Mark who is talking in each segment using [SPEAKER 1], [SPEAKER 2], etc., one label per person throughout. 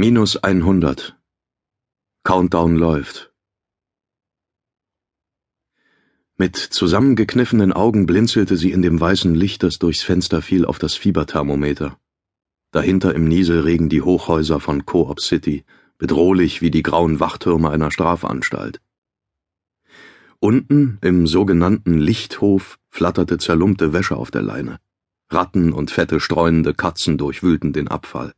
[SPEAKER 1] Minus einhundert. Countdown läuft. Mit zusammengekniffenen Augen blinzelte sie in dem weißen Licht, das durchs Fenster fiel, auf das Fieberthermometer. Dahinter im Nieselregen die Hochhäuser von Co-op City, bedrohlich wie die grauen Wachtürme einer Strafanstalt. Unten im sogenannten Lichthof flatterte zerlumpte Wäsche auf der Leine. Ratten und fette streunende Katzen durchwühlten den Abfall.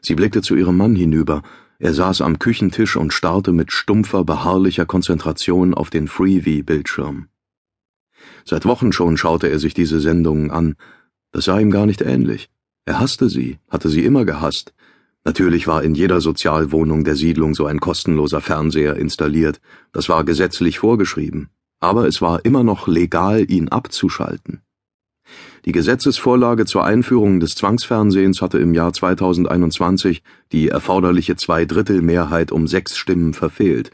[SPEAKER 1] Sie blickte zu ihrem Mann hinüber, er saß am Küchentisch und starrte mit stumpfer, beharrlicher Konzentration auf den Freeview-Bildschirm. Seit Wochen schon schaute er sich diese Sendungen an, das sah ihm gar nicht ähnlich. Er hasste sie, hatte sie immer gehasst. Natürlich war in jeder Sozialwohnung der Siedlung so ein kostenloser Fernseher installiert, das war gesetzlich vorgeschrieben, aber es war immer noch legal, ihn abzuschalten. Die Gesetzesvorlage zur Einführung des Zwangsfernsehens hatte im Jahr 2021 die erforderliche Zweidrittelmehrheit um sechs Stimmen verfehlt.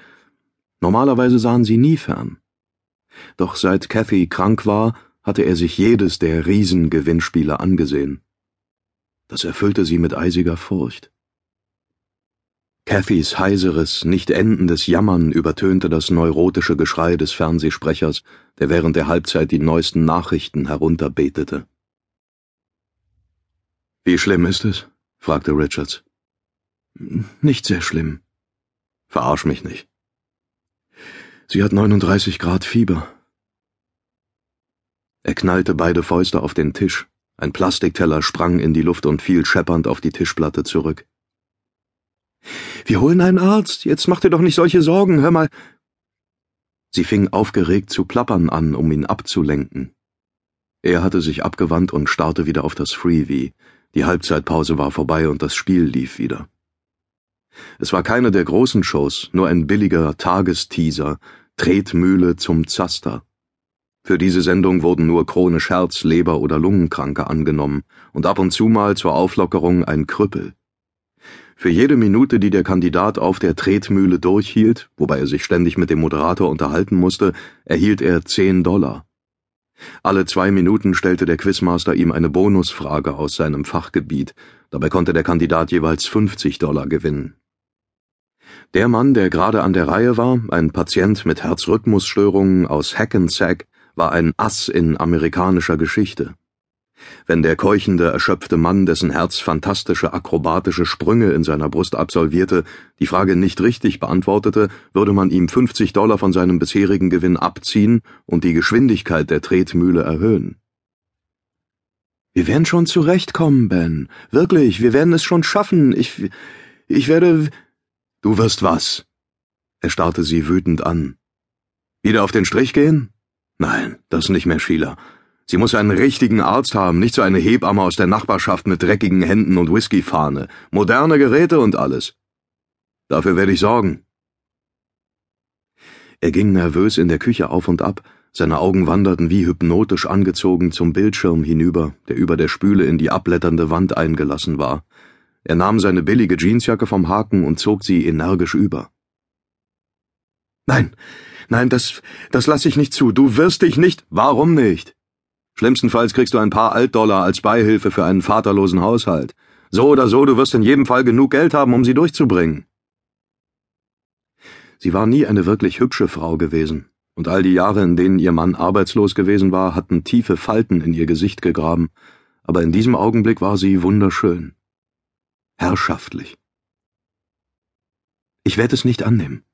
[SPEAKER 1] Normalerweise sahen sie nie fern. Doch seit Cathy krank war, hatte er sich jedes der Riesengewinnspiele angesehen. Das erfüllte sie mit eisiger Furcht. Cathys heiseres, nicht endendes Jammern übertönte das neurotische Geschrei des Fernsehsprechers, der während der Halbzeit die neuesten Nachrichten herunterbetete. Wie schlimm ist es? fragte Richards. Nicht sehr schlimm. Verarsch mich nicht. Sie hat 39 Grad Fieber. Er knallte beide Fäuste auf den Tisch, ein Plastikteller sprang in die Luft und fiel scheppernd auf die Tischplatte zurück. Wir holen einen Arzt. Jetzt mach dir doch nicht solche Sorgen. Hör mal. Sie fing aufgeregt zu plappern an, um ihn abzulenken. Er hatte sich abgewandt und starrte wieder auf das Freebie. Die Halbzeitpause war vorbei und das Spiel lief wieder. Es war keine der großen Shows, nur ein billiger Tagesteaser, Tretmühle zum Zaster. Für diese Sendung wurden nur chronisch Herz-, Leber- oder Lungenkranke angenommen und ab und zu mal zur Auflockerung ein Krüppel. Für jede Minute, die der Kandidat auf der Tretmühle durchhielt, wobei er sich ständig mit dem Moderator unterhalten musste, erhielt er zehn Dollar. Alle zwei Minuten stellte der Quizmaster ihm eine Bonusfrage aus seinem Fachgebiet, dabei konnte der Kandidat jeweils 50 Dollar gewinnen. Der Mann, der gerade an der Reihe war, ein Patient mit Herzrhythmusstörungen aus Hackensack, war ein Ass in amerikanischer Geschichte. Wenn der keuchende, erschöpfte Mann, dessen Herz fantastische akrobatische Sprünge in seiner Brust absolvierte, die Frage nicht richtig beantwortete, würde man ihm 50 Dollar von seinem bisherigen Gewinn abziehen und die Geschwindigkeit der Tretmühle erhöhen. Wir werden schon zurechtkommen, Ben. Wirklich, wir werden es schon schaffen. Ich, ich werde. Du wirst was? Er starrte sie wütend an. Wieder auf den Strich gehen? Nein, das nicht mehr, Sheila. Sie muss einen richtigen Arzt haben, nicht so eine Hebamme aus der Nachbarschaft mit dreckigen Händen und Whiskyfahne. Moderne Geräte und alles. Dafür werde ich sorgen. Er ging nervös in der Küche auf und ab, seine Augen wanderten wie hypnotisch angezogen zum Bildschirm hinüber, der über der Spüle in die abblätternde Wand eingelassen war. Er nahm seine billige Jeansjacke vom Haken und zog sie energisch über. Nein, nein, das, das lass ich nicht zu. Du wirst dich nicht. Warum nicht? Schlimmstenfalls kriegst du ein paar Altdollar als Beihilfe für einen vaterlosen Haushalt. So oder so, du wirst in jedem Fall genug Geld haben, um sie durchzubringen. Sie war nie eine wirklich hübsche Frau gewesen, und all die Jahre, in denen ihr Mann arbeitslos gewesen war, hatten tiefe Falten in ihr Gesicht gegraben, aber in diesem Augenblick war sie wunderschön. Herrschaftlich. Ich werde es nicht annehmen.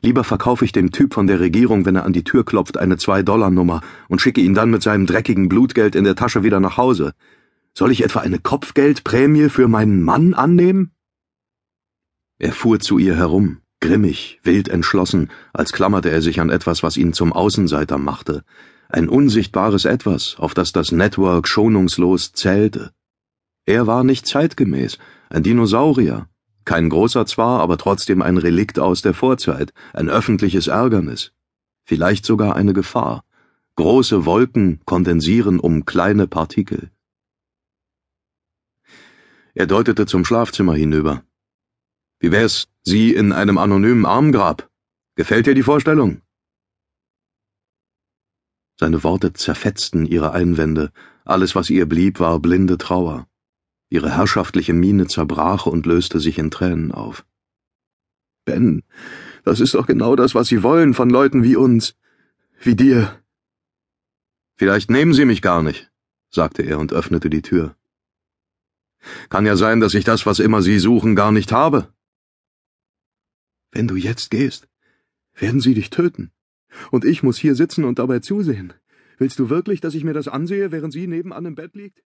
[SPEAKER 1] Lieber verkaufe ich dem Typ von der Regierung, wenn er an die Tür klopft, eine Zwei-Dollar-Nummer und schicke ihn dann mit seinem dreckigen Blutgeld in der Tasche wieder nach Hause. Soll ich etwa eine Kopfgeldprämie für meinen Mann annehmen? Er fuhr zu ihr herum, grimmig, wild entschlossen, als klammerte er sich an etwas, was ihn zum Außenseiter machte, ein unsichtbares Etwas, auf das das Network schonungslos zählte. Er war nicht zeitgemäß, ein Dinosaurier, kein großer zwar, aber trotzdem ein Relikt aus der Vorzeit, ein öffentliches Ärgernis, vielleicht sogar eine Gefahr. Große Wolken kondensieren um kleine Partikel. Er deutete zum Schlafzimmer hinüber. Wie wär's, Sie in einem anonymen Armgrab? Gefällt dir die Vorstellung? Seine Worte zerfetzten ihre Einwände, alles, was ihr blieb, war blinde Trauer. Ihre herrschaftliche Miene zerbrach und löste sich in Tränen auf. Ben, das ist doch genau das, was Sie wollen von Leuten wie uns, wie dir. Vielleicht nehmen Sie mich gar nicht, sagte er und öffnete die Tür. Kann ja sein, dass ich das, was immer Sie suchen, gar nicht habe. Wenn du jetzt gehst, werden sie dich töten. Und ich muss hier sitzen und dabei zusehen. Willst du wirklich, dass ich mir das ansehe, während sie nebenan im Bett liegt?